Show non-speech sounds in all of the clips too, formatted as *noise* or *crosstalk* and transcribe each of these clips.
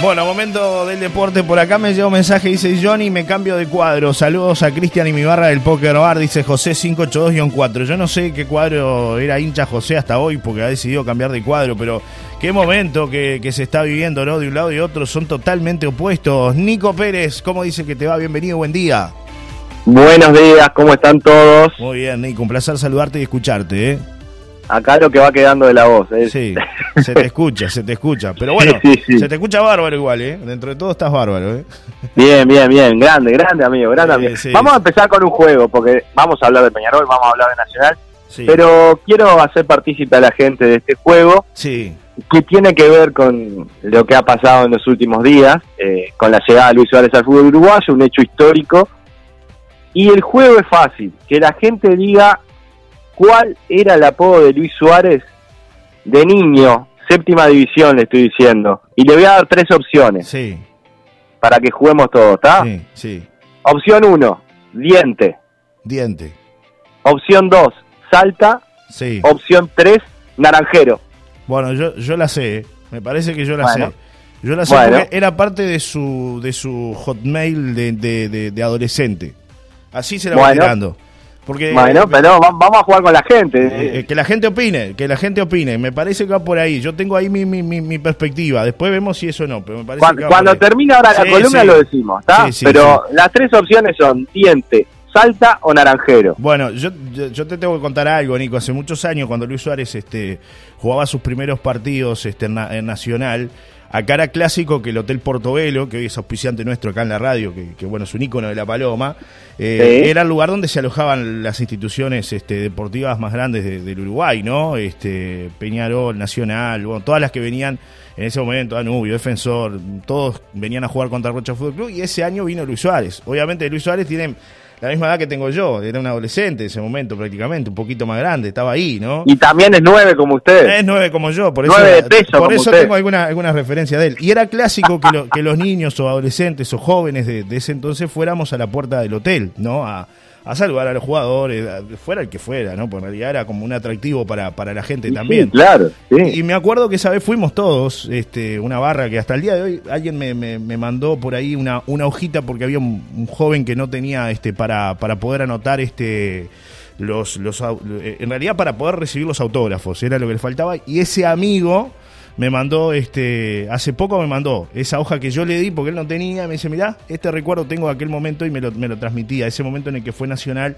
Bueno, momento del deporte. Por acá me llega un mensaje, dice Johnny, me cambio de cuadro. Saludos a Cristian y mi barra del Poker Bar, dice José 582-4. Yo no sé qué cuadro era hincha José hasta hoy porque ha decidido cambiar de cuadro, pero qué momento que, se está viviendo, ¿no? De un lado y otro son totalmente opuestos. Nico Pérez, ¿cómo dice que te va? Bienvenido, buen día. Buenos días, ¿cómo están todos? Muy bien, Nico, un placer saludarte y escucharte, ¿eh? Acá lo que va quedando de la voz. ¿eh? Sí, *laughs* se te escucha, se te escucha. Pero bueno, se te escucha bárbaro igual, ¿eh? Dentro de todo estás bárbaro, ¿eh? Bien, bien, bien. Grande, grande, amigo, grande, amigo. Vamos a empezar con un juego, porque vamos a hablar de Peñarol, vamos a hablar de Nacional. Pero quiero hacer partícipe a la gente de este juego. Sí. Que tiene que ver con lo que ha pasado en los últimos días, eh, con la llegada de Luis Suárez al fútbol uruguayo, un hecho histórico. Y el juego es fácil, que la gente diga cuál era el apodo de Luis Suárez de niño, séptima división le estoy diciendo. Y le voy a dar tres opciones. Sí. Para que juguemos todos, ¿está? Sí, sí. Opción uno, diente. Diente. Opción dos, salta. Sí. Opción tres, naranjero. Bueno, yo, yo la sé, ¿eh? me parece que yo la sé. Yo la sé porque era parte de su, de su hotmail de, de, de, adolescente. Así se la va tirando. Porque, bueno, pero vamos a jugar con la gente. Eh, eh, que la gente opine, que la gente opine. Me parece que va por ahí. Yo tengo ahí mi, mi, mi, perspectiva. Después vemos si eso no. Pero me parece cuando, cuando termine ahora la columna lo decimos, ¿está? pero las tres opciones son diente, salta o naranjero. Bueno, yo, yo, te tengo que contar algo, Nico. Hace muchos años, cuando Luis Suárez este, jugaba sus primeros partidos este, en Nacional Acá era clásico que el Hotel Portobelo, que hoy es auspiciante nuestro acá en la radio, que, bueno, es un ícono de la Paloma, eh, era el lugar donde se alojaban las instituciones este, deportivas más grandes del Uruguay, ¿no? Este, Peñarol, Nacional, bueno, todas las que venían en ese momento, Anubio, Defensor, todos venían a jugar contra Rocha Fútbol Club y ese año vino Luis Suárez. Obviamente Luis Suárez tiene la misma edad que tengo yo, era un adolescente en ese momento prácticamente, un poquito más grande, estaba ahí, ¿no? Y también es nueve como usted. Es nueve como yo, por eso, por eso tengo alguna, alguna referencia de él. Y era clásico que, que los niños o adolescentes o jóvenes de, de, ese entonces fuéramos a la puerta del hotel, ¿no? A, a saludar a los jugadores, fuera el que fuera, ¿no? Porque en realidad era como un atractivo para, para la gente también. claro, Y me acuerdo que esa vez fuimos todos, este, una barra que hasta el día de hoy alguien me, me, mandó por ahí una, una hojita porque había un, joven que no tenía este para, para poder anotar este los, los en realidad para poder recibir los autógrafos, era lo que le faltaba, y ese amigo me mandó, este, hace poco me mandó esa hoja que yo le di porque él no tenía, me dice, mirá, este recuerdo tengo de aquel momento y me lo, me lo transmitía, ese momento en el que fue Nacional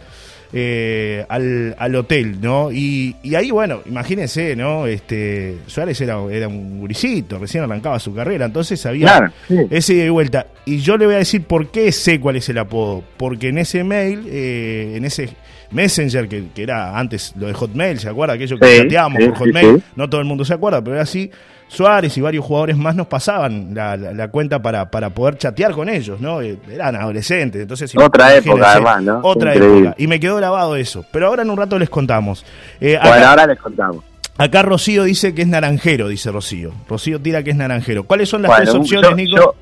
eh, al, al, hotel, ¿no? Y, y, ahí, bueno, imagínense, ¿no? Este, Suárez era, era un guricito, recién arrancaba su carrera, entonces había ese de vuelta. Y yo le voy a decir por qué sé cuál es el apodo, porque en ese mail, eh, en ese Messenger, que, que, era antes lo de Hotmail, ¿se acuerda? Aquello que chateábamos por Hotmail, no todo el mundo se acuerda, pero era así. Suárez y varios jugadores más nos pasaban la, la, cuenta para, para poder chatear con ellos, ¿no? Eh, eran adolescentes, entonces... Otra época además, ¿no? Otra época. Y me quedó grabado eso. Pero ahora en un rato les contamos. Eh, bueno, ahora les contamos. Acá Rocío dice que es naranjero, dice Rocío. Rocío tira que es naranjero. ¿Cuáles son las tres opciones, Nico?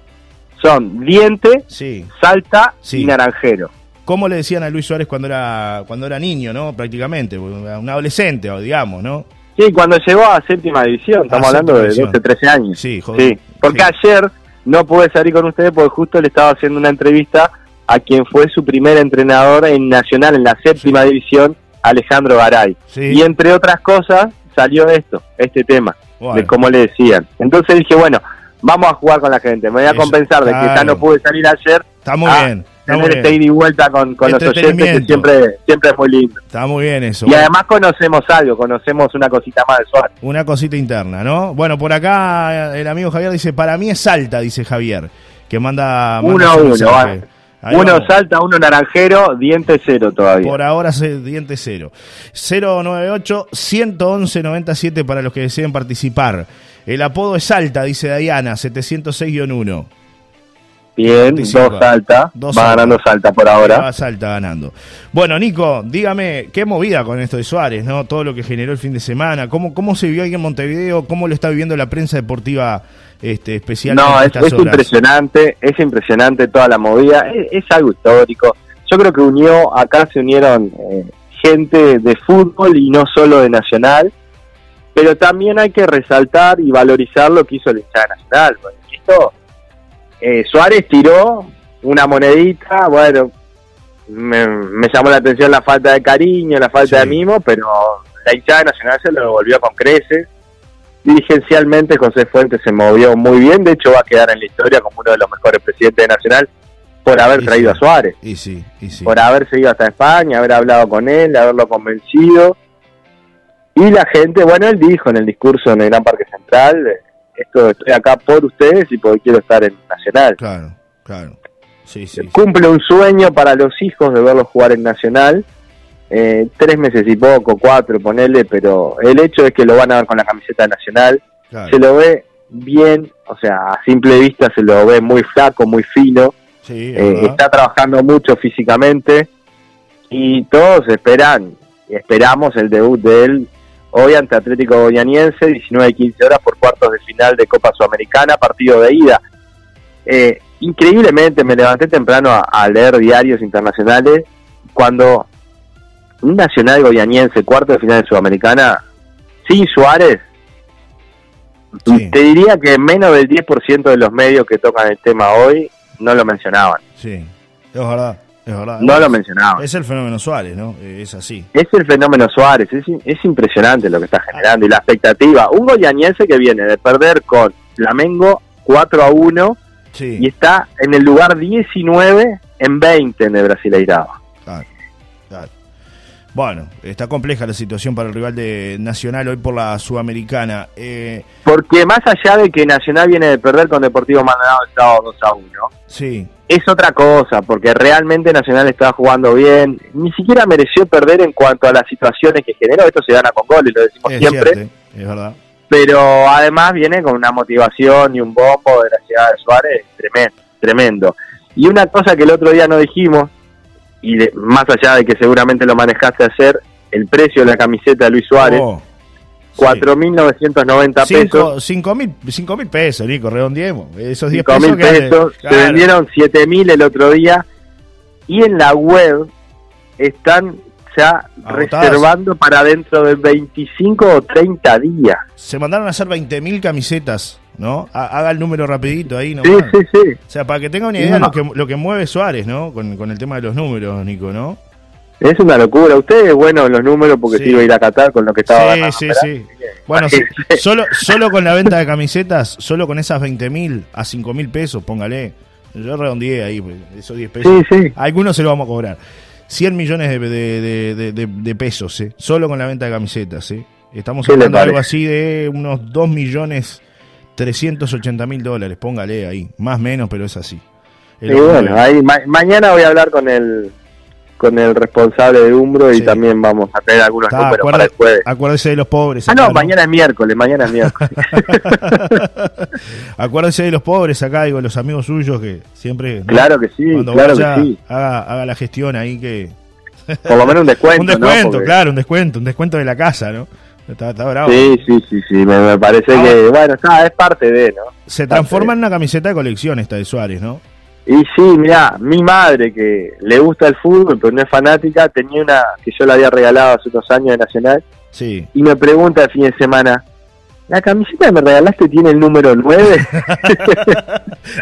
son diente, sí. salta y naranjero. ¿Cómo le decían a Luis Suárez cuando era, cuando era niño, no? Prácticamente, un adolescente, digamos, ¿no? Sí, cuando llegó a séptima división, estamos hablando de 12, 13 años. Sí, joder. Sí, porque ayer no pude salir con ustedes porque justo le estaba haciendo una entrevista a quien fue su primer entrenador en Nacional, en la séptima división, Alejandro Garay. Y entre otras cosas salió esto, este tema, de cómo le decían. Entonces dije, bueno, vamos a jugar con la gente, me voy a compensar de que ya no pude salir ayer. Está muy bien tener este ida y vuelta con, con los oyentes que siempre, siempre es muy lindo. Está muy bien eso. Y además conocemos algo, conocemos una cosita más de Suárez. Una cosita interna, ¿no? Bueno, por acá el amigo Javier dice, para mí es Salta, dice Javier, que manda... uno a uno, Uno salta, uno naranjero, diente cero todavía. Por ahora diente cero. 098 111 97 para los que deseen participar. El apodo es Salta, dice Diana, 706-1. Bien, dos salta. va ganando salta por ahora. Va salta ganando. Bueno, Nico, dígame, qué movida con esto de Suárez, ¿no? Todo lo que generó el fin de semana. ¿Cómo, cómo se vio ahí en Montevideo? ¿Cómo lo está viviendo la prensa deportiva este, especial? No, es, impresionante, es impresionante toda la movida. Es, algo histórico. Yo creo que unió, acá se unieron eh, gente de fútbol y no solo de Nacional. Pero también hay que resaltar y valorizar lo que hizo el hinchada Nacional. Esto eh, Suárez tiró una monedita, bueno, me, llamó la atención la falta de cariño, la falta de mimo, pero la hinchada nacional se lo devolvió con creces. Dirigencialmente José Fuentes se movió muy bien, de hecho va a quedar en la historia como uno de los mejores presidentes de Nacional por haber traído a Suárez. Y sí, y sí. Por haberse ido hasta España, haber hablado con él, haberlo convencido. Y la gente, bueno, él dijo en el discurso en el Gran Parque Central, esto estoy acá por ustedes y porque quiero estar en Nacional. Claro, claro. Sí, sí, Cumple un sueño para los hijos de verlos jugar en Nacional. Eh, tres meses y poco, cuatro, ponele, pero el hecho es que lo van a ver con la camiseta nacional. Se lo ve bien, o sea, a simple vista se lo ve muy flaco, muy fino. Eh, está trabajando mucho físicamente y todos esperan, esperamos el debut de él hoy ante Atlético Goianiense, 19 y 15 horas por cuartos de final de Copa Sudamericana, partido de ida. Eh, increíblemente me levanté temprano a, leer diarios internacionales cuando un Nacional Goianiense, cuarto de final de Sudamericana, sin Suárez, te diría que menos del 10% de los medios que tocan el tema hoy no lo mencionaban. Sí, es verdad. Es verdad. No lo mencionaba. Es el fenómeno Suárez, ¿no? Es así. Es el fenómeno Suárez. Es, es impresionante lo que está generando. Y la expectativa. Un goyañense que viene de perder con Flamengo 4 a 1 y está en el lugar 19 en 20 en el Brasileirado. Claro, claro. Bueno, está compleja la situación para el rival de Nacional hoy por la Sudamericana. Eh, Porque más allá de que Nacional viene de perder con Deportivo Maldonado el sábado 2 a 1. Sí es otra cosa, porque realmente Nacional estaba jugando bien, ni siquiera mereció perder en cuanto a las situaciones que generó, esto se gana con goles, lo decimos siempre, es verdad. pero además viene con una motivación y un bombo de la ciudad de Suárez tremendo, tremendo. Y una cosa que el otro día no dijimos, y más allá de que seguramente lo manejaste a hacer, el precio de la camiseta de Luis Suárez, oh. 4.990 pesos. 5 mil pesos, Nico, redondeemos. Esos 10 pesos. pesos. Se vendieron 7.000 el otro día. Y en la web están ya reservando para dentro de 25 o 30 días. Se mandaron a hacer 20.000 camisetas, ¿no? Haga el número rapidito ahí, ¿no? Sí, sí, sí. O sea, para que tenga una idea lo, que, lo que mueve Suárez, ¿no? Con, con el tema de los números, Nico, ¿no? Es una locura. Ustedes, bueno, los números, porque sí. iba a ir a Qatar con lo que estaba Sí, sí, sí. Bueno, solo, *laughs* solo con la venta de camisetas, solo con esas 20 mil a 5 mil pesos, póngale. Yo redondeé ahí, pues, esos 10 pesos. Sí, sí. algunos se lo vamos a cobrar. 100 millones de, de, pesos, ¿eh? solo con la venta de camisetas. ¿eh? Estamos hablando de algo así de unos 2 millones 380 mil dólares, póngale ahí. Más o menos, pero es así. y bueno, ahí, mañana voy a hablar con el con el responsable de Umbro y también vamos a tener algunos números para el jueves. Acuérdese de los pobres. Ah, no, mañana es miércoles, mañana es miércoles. *laughs* acuérdese de los pobres acá, digo, los amigos suyos que siempre... Claro que sí, claro que sí. Haga, haga la gestión ahí que... *laughs* Por lo menos un descuento, Un descuento, claro, un descuento, un descuento de la casa, ¿no? Está, bravo. Sí, sí, sí, sí, me, parece que, bueno, está, es parte de, ¿no? Se transforma en una camiseta de colección esta de Suárez, ¿no? Y sí, mira, mi madre, que le gusta el fútbol, pero no es fanática, tenía una que yo le había regalado hace unos años de Nacional. Sí. Y me pregunta el fin de semana, ¿la camiseta que me regalaste tiene el número 9? *laughs*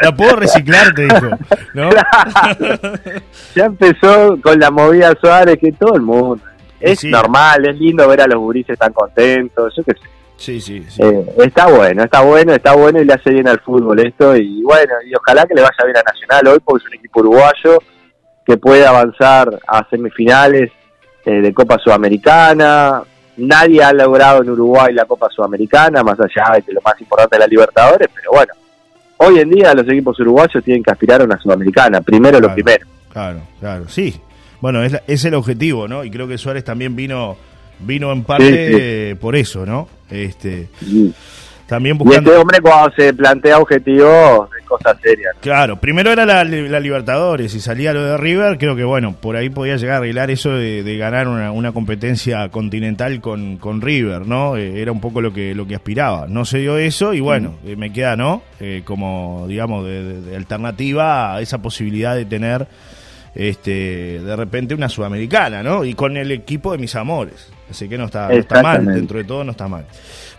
la puedo reciclar, te dijo. ¿no? *laughs* ya empezó con la movida Suárez, que todo el mundo. Es normal, es lindo ver a los gurises tan contentos, yo qué sé. Sí, sí, eh, está bueno, está bueno, está bueno y le hace bien al fútbol esto. Y bueno, y ojalá que le vaya bien a Nacional hoy, porque es un equipo uruguayo que puede avanzar a semifinales eh, de Copa Sudamericana. Nadie ha logrado en Uruguay la Copa Sudamericana, más allá de que lo más importante es la Libertadores, pero bueno, hoy en día los equipos uruguayos tienen que aspirar a una Sudamericana, primero lo primero. Claro, claro, sí. Bueno, es, es el objetivo, ¿no? Y creo que Suárez también vino vino en parte por eso, ¿no? Este, También buscando... Y este hombre cuando se plantea objetivos de cosas serias. Claro, primero era la, Libertadores y salía lo de River, creo que bueno, por ahí podía llegar a arreglar eso de, ganar una, competencia continental con, con River, ¿no? Eh, era un poco lo que, lo que aspiraba. No se dio eso y bueno, eh, me queda, ¿no? Eh, como, digamos, de alternativa a esa posibilidad de tener este, de repente una sudamericana, ¿no? Y con el equipo de mis amores. Así que no está, no está mal, dentro de todo no está mal.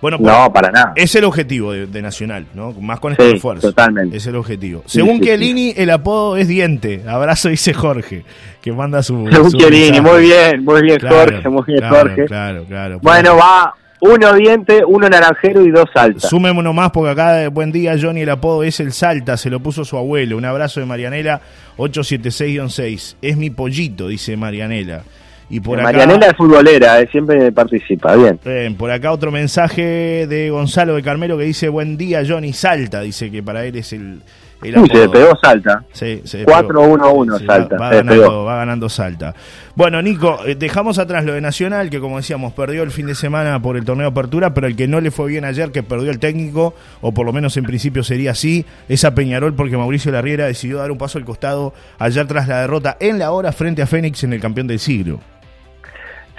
Bueno, pues, no, para nada. Es el objetivo de, Nacional, ¿no? Más con este esfuerzo. Totalmente. Es el objetivo. Según sí, el apodo es Diente. Abrazo, dice Jorge, que manda su. Según Chiellini, muy bien, muy bien, Jorge, muy bien, Jorge. Claro, claro. Bueno, va uno diente, uno naranjero y dos salta. Súmeme uno más porque acá, buen día, Johnny, el apodo es el salta, se lo puso su abuelo. Un abrazo de Marianela, 876-6. Es mi pollito, dice Marianela. Y por Marianela es futbolera, eh, siempre participa, bien. bien. Por acá otro mensaje de Gonzalo de Carmelo que dice, buen día, Johnny, salta, dice que para él es el Sí, se pegó Salta. Sí, 4-1-1 Salta. Va, ganando, va, ganando, Salta. Bueno, Nico, eh, dejamos atrás lo de Nacional, que como decíamos, perdió el fin de semana por el torneo de apertura, pero el que no le fue bien ayer, que perdió el técnico, o por lo menos en principio sería así, es a Peñarol, porque Mauricio Larriera decidió dar un paso al costado ayer tras la derrota en la hora frente a Fénix en el campeón del siglo.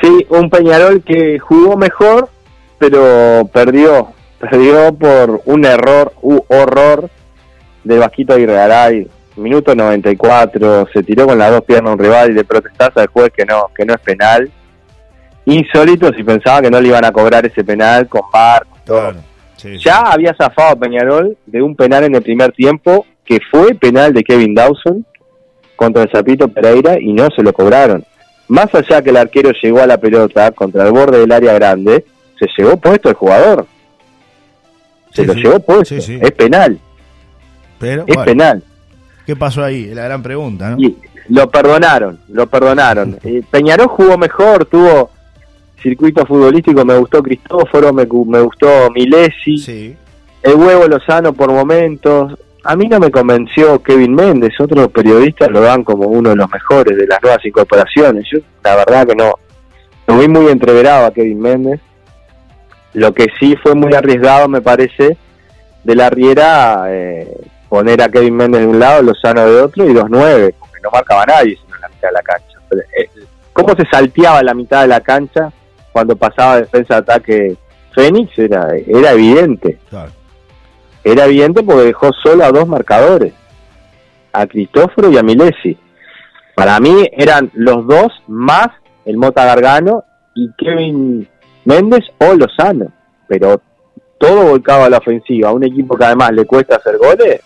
Sí, un Peñarol que jugó mejor, pero perdió. Perdió por un error u horror de Vasquito Aguirre minuto 94, se tiró con las dos piernas a un rival y le protestaste al juez que no, que no es penal. Insólito si pensaba que no le iban a cobrar ese penal con bar, Ya había zafado Peñarol de un penal en el primer tiempo, que fue penal de Kevin Dawson contra el Zapito Pereira y no se lo cobraron. Más allá que el arquero llegó a la pelota contra el borde del área grande, se llevó puesto el jugador. Se lo llevó puesto. Es penal es penal. ¿Qué pasó ahí? La gran pregunta, ¿no? lo perdonaron, lo perdonaron. *laughs* Eh, Peñarol jugó mejor, tuvo circuito futbolístico, me gustó Cristóforo, me, gustó Milesi, el huevo Lozano por momentos. A mí no me convenció Kevin Méndez, otros periodistas lo dan como uno de los mejores de las nuevas incorporaciones. Yo la verdad que no, lo vi muy entreverado a Kevin Méndez. Lo que sí fue muy arriesgado, me parece, de la Riera eh, poner a Kevin Méndez de un lado, Lozano de otro y dos nueve, porque no marcaba nadie sino en la mitad de la cancha. Eh, ¿Cómo se salteaba la mitad de la cancha cuando pasaba defensa de ataque Fénix? Era, era evidente. Era evidente porque dejó solo a dos marcadores, a Cristóforo y a Milesi. Para mí eran los dos más el Mota Gargano y Kevin Méndez o Lozano. Pero todo volcado a la ofensiva. A un equipo que además le cuesta hacer goles,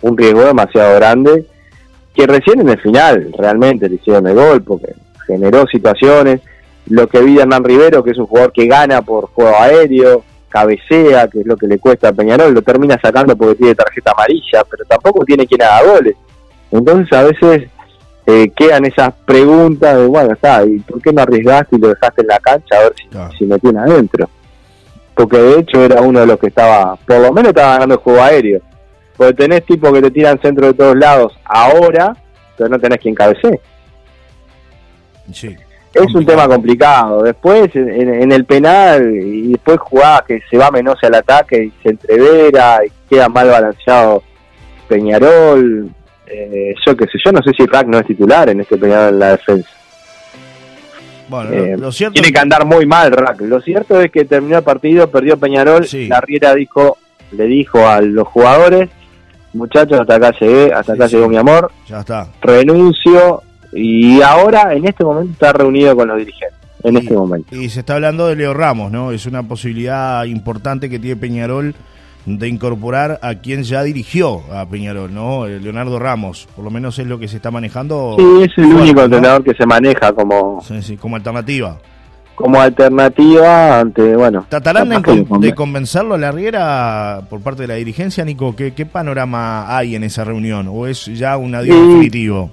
un riesgo demasiado grande, que recién en el final realmente le hicieron el gol, porque generó situaciones. Lo que vi de Hernán Rivero, que es un jugador que gana por juego aéreo, cabecea, que es lo que le cuesta a Peñarol, lo termina sacando porque tiene tarjeta amarilla, pero tampoco tiene quien haga goles. Entonces a veces eh, quedan esas preguntas de, bueno, está, ¿y por qué no arriesgaste y lo dejaste en la cancha a ver si, si me tiene adentro? Porque de hecho era uno de los que estaba, por lo menos estaba ganando el juego aéreo. Porque tenés tipos que te tiran centro de todos lados ahora, pero no tenés quien cabecee. Sí, es un tema complicado. Después, en, el penal, y después jugás que se va menos al ataque y se entrevera y queda mal balanceado Peñarol. Eh, yo qué sé, yo no sé si Rack no es titular en este Peñarol en la defensa. Bueno, lo, eh, cierto tiene que andar muy mal Rack. Lo cierto es que terminó el partido, perdió Peñarol. La Riera dijo, le dijo a los jugadores muchachos, hasta acá llegué, hasta acá llegó mi amor. Ya está. Renuncio y ahora en este momento está reunido con los dirigentes. En este momento. Y se está hablando de Leo Ramos, ¿no? Es una posibilidad importante que tiene Peñarol de incorporar a quien ya dirigió a Peñarol, ¿no? Eh, Leonardo Ramos, por lo menos es lo que se está manejando. Sí, es el único entrenador que se maneja como... Sí, sí, como alternativa como alternativa ante, bueno... ¿Tratarán de, convencerlo a la Riera por parte de la dirigencia, Nico? ¿Qué, ¿Qué, panorama hay en esa reunión? ¿O es ya un adiós definitivo?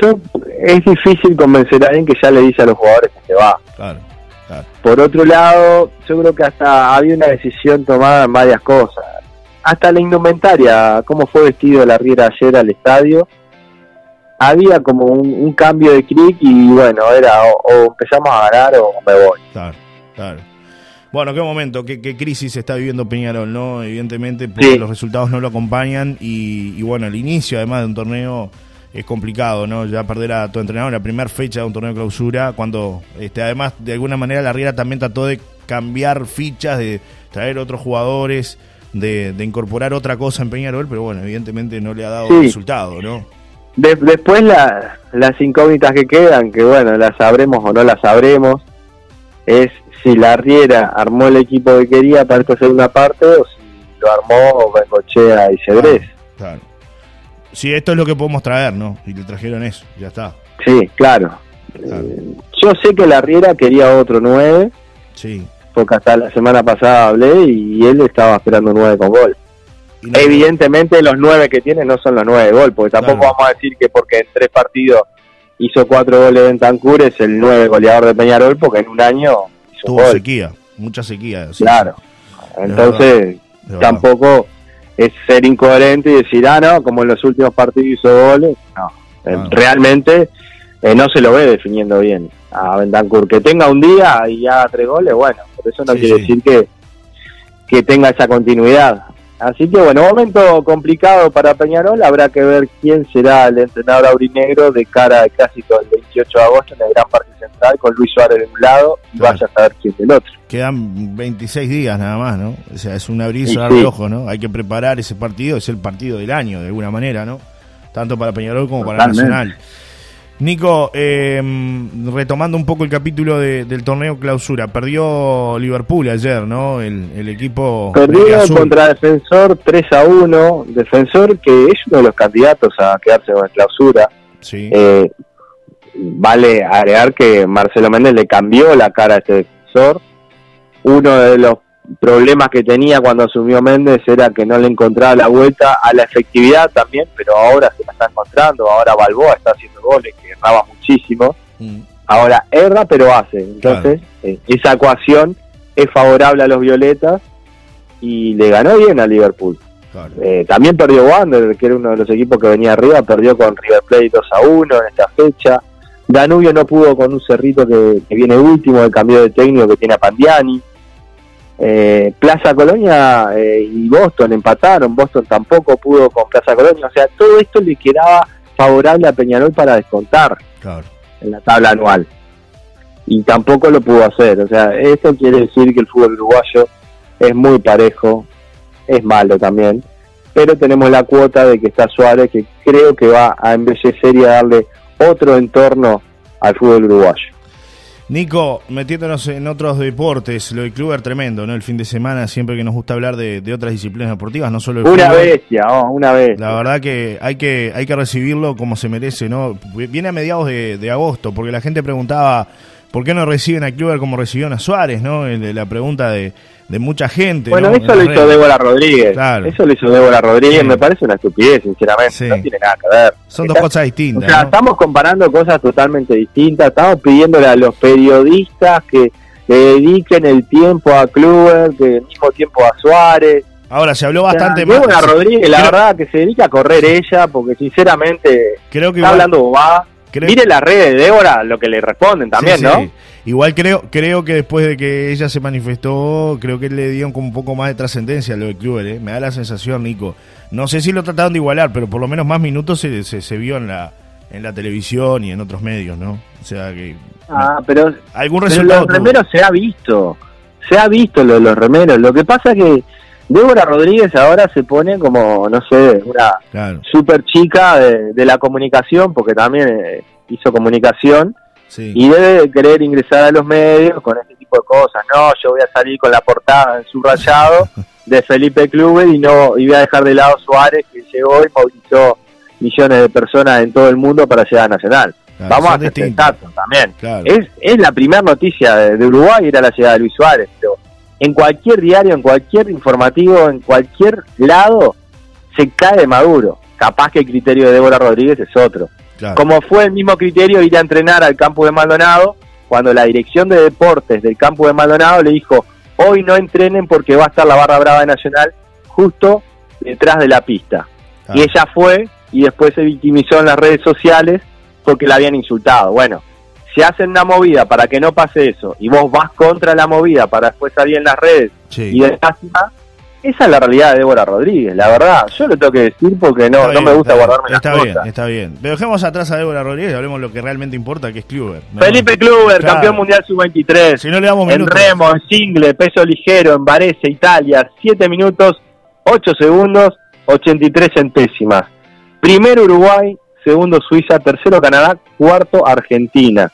Yo, es difícil convencer a alguien que ya le dice a los jugadores que se va. Claro, claro. Por otro lado, yo creo que hasta había una decisión tomada en varias cosas. Hasta la indumentaria, cómo fue vestido la Riera ayer al estadio, había como un, cambio de clic y bueno, era o, empezamos a ganar o me voy. Claro, claro. Bueno, qué momento, qué, crisis está viviendo Peñarol, ¿no? Evidentemente, porque los resultados no lo acompañan y, bueno, el inicio además de un torneo es complicado, ¿no? Ya perder a tu entrenador en la primera fecha de un torneo de clausura, cuando este, además de alguna manera la Riera también trató de cambiar fichas, de traer otros jugadores, de, incorporar otra cosa en Peñarol, pero bueno, evidentemente no le ha dado resultado, ¿no? después las incógnitas que quedan, que bueno, las sabremos o no las sabremos, es si la Riera armó el equipo que quería para esta segunda parte o si lo armó Bengochea y Cedrés. Claro, Sí, esto es lo que podemos traer, ¿no? Y le trajeron eso, ya está. Sí, claro. Eh, yo sé que la Riera quería otro 9. Sí. Porque hasta la semana pasada hablé y él estaba esperando 9 con gol. Evidentemente los 9 que tiene no son los 9 de gol, porque tampoco vamos a decir que porque en tres partidos hizo 4 goles en Tancur es el 9 goleador de Peñarol, porque en un año hizo Tuvo sequía, mucha sequía. Claro. Entonces tampoco es ser incoherente y decir, ah, no, como en los últimos partidos hizo goles. No, eh, realmente eh, no se lo ve definiendo bien a Bentancur. Que tenga un día y haga tres goles, bueno, por eso no quiere decir que, que tenga esa continuidad. Así que bueno, momento complicado para Peñarol, habrá que ver quién será el entrenador aurinegro de cara al clásico del 28 de agosto en el Gran Parque Central con Luis Suárez de un lado y vaya a saber quién del otro. Quedan 26 días nada más, ¿no? O sea, es un abrir y de ojo, ¿no? Hay que preparar ese partido, es el partido del año de alguna manera, ¿no? Tanto para Peñarol como para Nacional. Nico, eh, retomando un poco el capítulo del torneo clausura, perdió Liverpool ayer, ¿no? El, equipo. Perdió contra Defensor 3 a 1. Defensor que es uno de los candidatos a quedarse con la clausura. Sí. Eh, vale agregar que Marcelo Méndez le cambió la cara a este defensor. Uno de los problemas que tenía cuando asumió Méndez era que no le encontraba la vuelta a la efectividad también, pero ahora se la está encontrando, ahora Balboa está haciendo goles que erraba muchísimo, mm. ahora erra pero hace, entonces eh, esa ecuación es favorable a los Violetas y le ganó bien a Liverpool. Eh, también perdió Wander, que era uno de los equipos que venía arriba, perdió con River Plate 2 a 1 en esta fecha. Danubio no pudo con un cerrito que, que viene último, el cambio de técnico que tiene a Pandiani. Eh, Plaza Colonia eh, y Boston empataron, Boston tampoco pudo con Plaza Colonia, o sea, todo esto le quedaba favorable a Peñarol para descontar en la tabla anual. Y tampoco lo pudo hacer, o sea, esto quiere decir que el fútbol uruguayo es muy parejo, es malo también, pero tenemos la cuota de que está Suárez, que creo que va a embellecer y a darle otro entorno al fútbol uruguayo. Nico, metiéndonos en otros deportes, lo de Kluber tremendo, ¿no? El fin de semana, siempre que nos gusta hablar de, otras disciplinas deportivas, no solo el Una bestia, oh, una vez. La verdad que hay que hay que recibirlo como se merece, ¿no? Viene a mediados de, agosto, porque la gente preguntaba por qué no reciben a Kluber como recibieron a Suárez, ¿no? La pregunta de de mucha gente. Bueno, eso lo hizo Débora Rodríguez. Eso lo hizo Débora Rodríguez. Me parece una estupidez, sinceramente. No tiene nada que ver. Son dos cosas distintas. O sea, estamos comparando cosas totalmente distintas. Estamos pidiéndole a los periodistas que le dediquen el tiempo a Kluber, que el mismo tiempo a Suárez. Ahora, se habló bastante más. Débora Rodríguez, la verdad, que se dedica a correr ella, porque sinceramente creo que está hablando Mire las redes de Débora, lo que le responden también, ¿no? Igual creo, creo que después de que ella se manifestó, creo que le dieron como un poco más de trascendencia a lo de Kluber, ¿eh? me da la sensación, Nico. No sé si lo trataron de igualar, pero por lo menos más minutos se, se, vio en la, en la televisión y en otros medios, ¿no? O sea que... Ah, pero, algún resultado los remeros se ha visto, se ha visto lo de los remeros. Lo que pasa es que Débora Rodríguez ahora se pone como, no sé, una super chica de, la comunicación, porque también eh, hizo comunicación y debe querer ingresar a los medios con este tipo de cosas. No, yo voy a salir con la portada en subrayado *laughs* de Felipe Clube y no y voy a dejar de lado Suárez que llegó y movilizó millones de personas en todo el mundo para llegar a Nacional. Vamos a hacer también. Es, es la primera noticia de, Uruguay, era la llegada de Luis Suárez, pero en cualquier diario, en cualquier informativo, en cualquier lado, se cae Maduro. Capaz que el criterio de Débora Rodríguez es otro. Como fue el mismo criterio ir a entrenar al campo de Maldonado, cuando la dirección de deportes del campo de Maldonado le dijo, hoy no entrenen porque va a estar la barra brava de Nacional justo detrás de la pista. Y ella fue y después se victimizó en las redes sociales porque la habían insultado. Bueno, si hacen una movida para que no pase eso y vos vas contra la movida para después salir en las redes y de esa es la realidad de Débora Rodríguez, la verdad. Yo lo tengo que decir porque no, no me gusta guardarme está las bien, Está bien, Pero dejemos atrás a Débora Rodríguez y hablemos lo que realmente importa, que es Kluber. Felipe Kluber, campeón mundial sub-23. Si no le damos En remo, en single, peso ligero, en Varese, Italia. 7 minutos, 8 segundos, 83 centésimas. Primer Uruguay segundo Suiza, tercero Canadá, cuarto Argentina.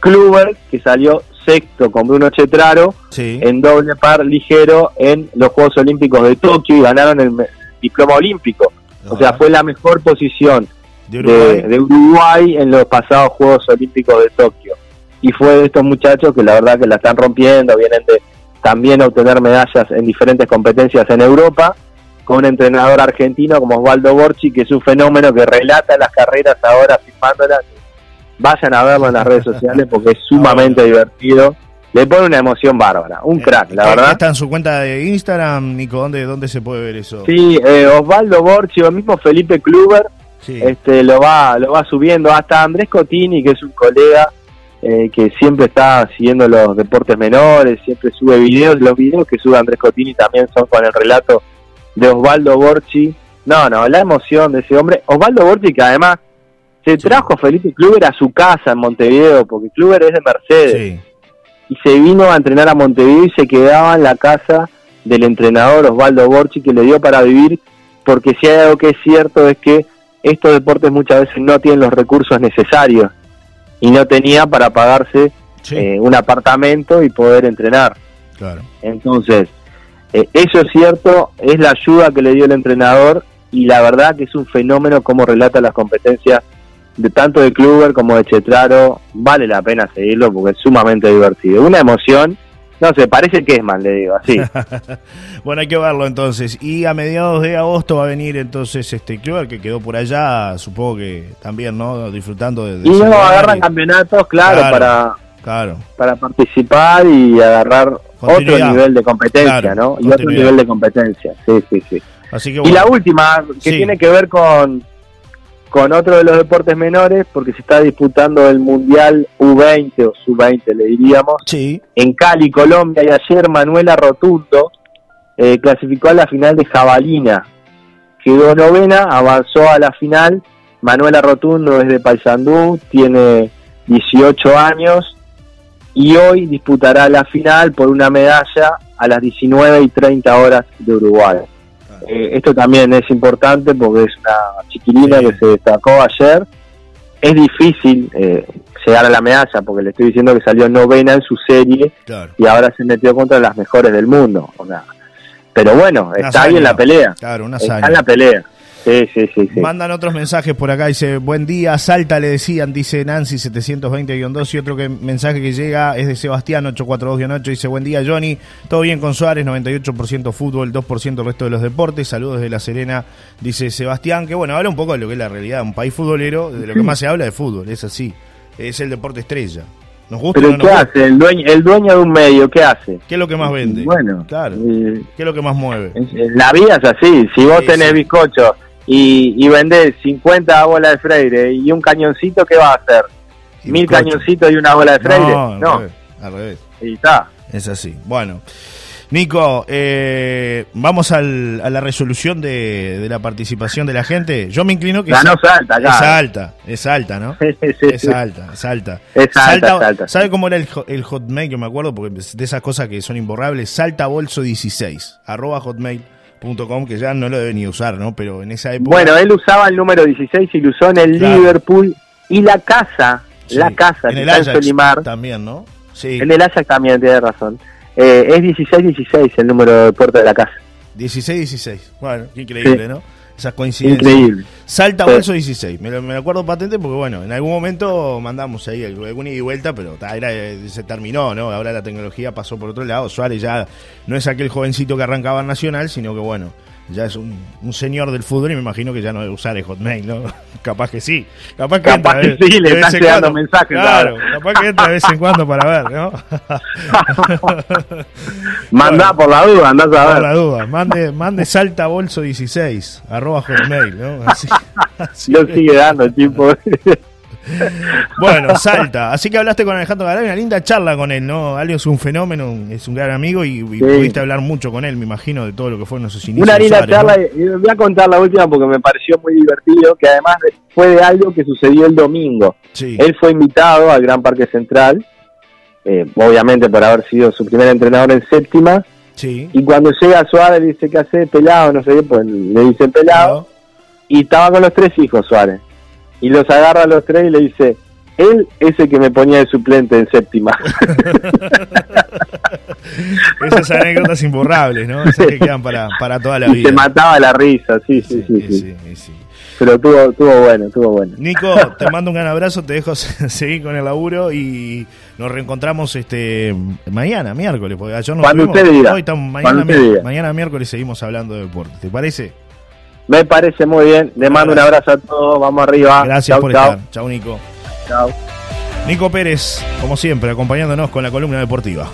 Kluber, que salió sexto con Bruno Chetraro, en doble par ligero en los Juegos Olímpicos de Tokio y ganaron el diploma olímpico. O sea, fue la mejor posición de Uruguay. en los pasados Juegos Olímpicos de Tokio. Y fue de estos muchachos que la verdad que la están rompiendo, vienen de también obtener medallas en diferentes competencias en Europa, con un entrenador argentino como Osvaldo Borchi, que es un fenómeno que relata las carreras ahora filmándolas. Vayan a verlo en las redes sociales porque es *laughs* sumamente divertido. Le pone una emoción bárbara, un eh, crack, la verdad. ¿Está en su cuenta de Instagram, Nico? ¿Dónde, dónde se puede ver eso? Sí, eh, Osvaldo Borchi, o mismo Felipe Kluber, este, lo va lo va subiendo. Hasta Andrés Cotini, que es un colega eh, que siempre está siguiendo los deportes menores, siempre sube videos. Los videos que sube Andrés Cotini también son con el relato de Osvaldo Borchi. No, no, la emoción de ese hombre. Osvaldo Borchi que además se trajo a Felipe Kluber a su casa en Montevideo, porque Kluber es de Mercedes. Y se vino a entrenar a Montevideo y se quedaba en la casa del entrenador Osvaldo Borchi que le dio para vivir, porque si hay algo que es cierto es que estos deportes muchas veces no tienen los recursos necesarios y no tenía para pagarse eh, un apartamento y poder entrenar. Claro. Entonces, eh, eso es cierto, es la ayuda que le dio el entrenador y la verdad que es un fenómeno como relata las competencias de tanto de Kluber como de Chetraro, vale la pena seguirlo porque es sumamente divertido. Una emoción no sé, parece que es mal, le digo, así. *laughs* bueno, hay que verlo entonces. Y a mediados de agosto va a venir entonces este club que quedó por allá, supongo que también, ¿no? Disfrutando de... y luego agarran campeonatos, claro, para, claro. para participar y agarrar otro nivel de competencia, ¿no? Y otro nivel de competencia, sí, sí, sí. Así que, Y la última, que tiene que ver con con otro de los deportes menores, porque se está disputando el Mundial U20 o Sub-20, le diríamos, sí. en Cali, Colombia, y ayer Manuela Rotundo eh, clasificó a la final de Jabalina. Quedó novena, avanzó a la final. Manuela Rotundo es de Paysandú, tiene 18 años y hoy disputará la final por una medalla a las 19 y 30 horas de Uruguay. Eh, esto también es importante porque es una chiquilina que se destacó ayer. Es difícil eh, llegar a la medalla porque le estoy diciendo que salió novena en su serie y ahora se metió contra las mejores del mundo. pero bueno, está ahí en la pelea. Claro, una está en la pelea. Sí, sí, sí, Mandan otros mensajes por acá, dice, buen día, salta, le decían, dice Nancy 720-2 y otro que, mensaje que llega es de Sebastián 842-8, dice, buen día Johnny, todo bien con Suárez, 98% fútbol, 2% el resto de los deportes, saludos de La Serena, dice Sebastián, que bueno, habla un poco de lo que es la realidad, un país futbolero, de lo que más se habla de fútbol, es así, es el deporte estrella. Nos gusta ¿Pero qué hace? El dueño, el dueño de un medio, ¿qué hace? ¿Qué es lo que más vende? Bueno, claro. ¿Qué es lo que más mueve? La vida es así. Si vos tenés bizcocho y, y vendés 50 bolas de Freire y un cañoncito, ¿qué va a hacer? ¿Mil cañoncitos y una bola de Freire? No, no. Al revés. Y está. Es así. Bueno. Nico, eh, vamos al, a la resolución de, de, la participación de la gente. Yo me inclino que es, alta, es alta, es alta, ¿no? es alta, es alta. Es alta, ¿Sabe cómo era el, el, hotmail? Yo me acuerdo, porque de esas cosas que son imborrables. Salta bolso 16, arroba hotmail Com, que ya no lo debe ni usar, ¿no? Pero en esa época... Bueno, él usaba el número 16 y lo usó en el Liverpool y la casa, la casa en el Ajax también, ¿no? Sí. En el Ajax también, tiene razón. Eh, es 16-16 el número de puerta de la casa. 16-16, bueno, qué increíble, ¿no? Esas coincidencias. Increíble. Salta bolso 16. Me lo, acuerdo patente porque, bueno, en algún momento mandamos ahí alguna ida y vuelta, pero se terminó, ¿no? Ahora la tecnología pasó por otro lado. Suárez ya no es aquel jovencito que arrancaba en Nacional, sino que, bueno, ya es un, señor del fútbol y me imagino que ya no debe usar el Hotmail, ¿no? *laughs* capaz que sí. Capaz que, capaz que sí, le estás llegando mensajes. Claro, capaz que entra de vez en cuando para ver, ¿no? *laughs* Mandá por la duda, andás a ver. Por la duda, mande, mande salta bolso 16, arroba Hotmail, ¿no? Así, *laughs* así Lo sigue dando tipo. Bueno, salta. Así que hablaste con Alejandro Garay, una linda charla con él, ¿no? Alio es un fenómeno, es un gran amigo y, pudiste hablar mucho con él, me imagino, de todo lo que fue nuestros inicios. Una linda charla, y voy a contar la última porque me pareció muy divertido, que además fue de algo que sucedió el domingo. Él fue invitado al Gran Parque Central, eh, obviamente por haber sido su primer entrenador en séptima. Y cuando llega Suárez dice que hace pelado, no sé qué, pues le dice pelado. Y estaba con los tres hijos Suárez y los agarra a los tres y le dice, él es el que me ponía de suplente en séptima. *laughs* Esas anécdotas imborrables, ¿no? Esas que quedan para, para toda la vida. Se mataba la risa, sí, sí, sí. sí, Pero tuvo, tuvo bueno, tuvo bueno. Nico, te mando un gran abrazo, te dejo *laughs* seguir con el laburo y nos reencontramos este mañana, miércoles, porque ayer nos Cuando usted diga. Hoy estamos, mañana, mañana, mañana miércoles seguimos hablando de deporte. ¿Te parece? Me parece muy bien. Le mando un abrazo a todos. Vamos arriba. Gracias por estar. Chao, Nico. Chao. Nico Pérez, como siempre, acompañándonos con la columna deportiva.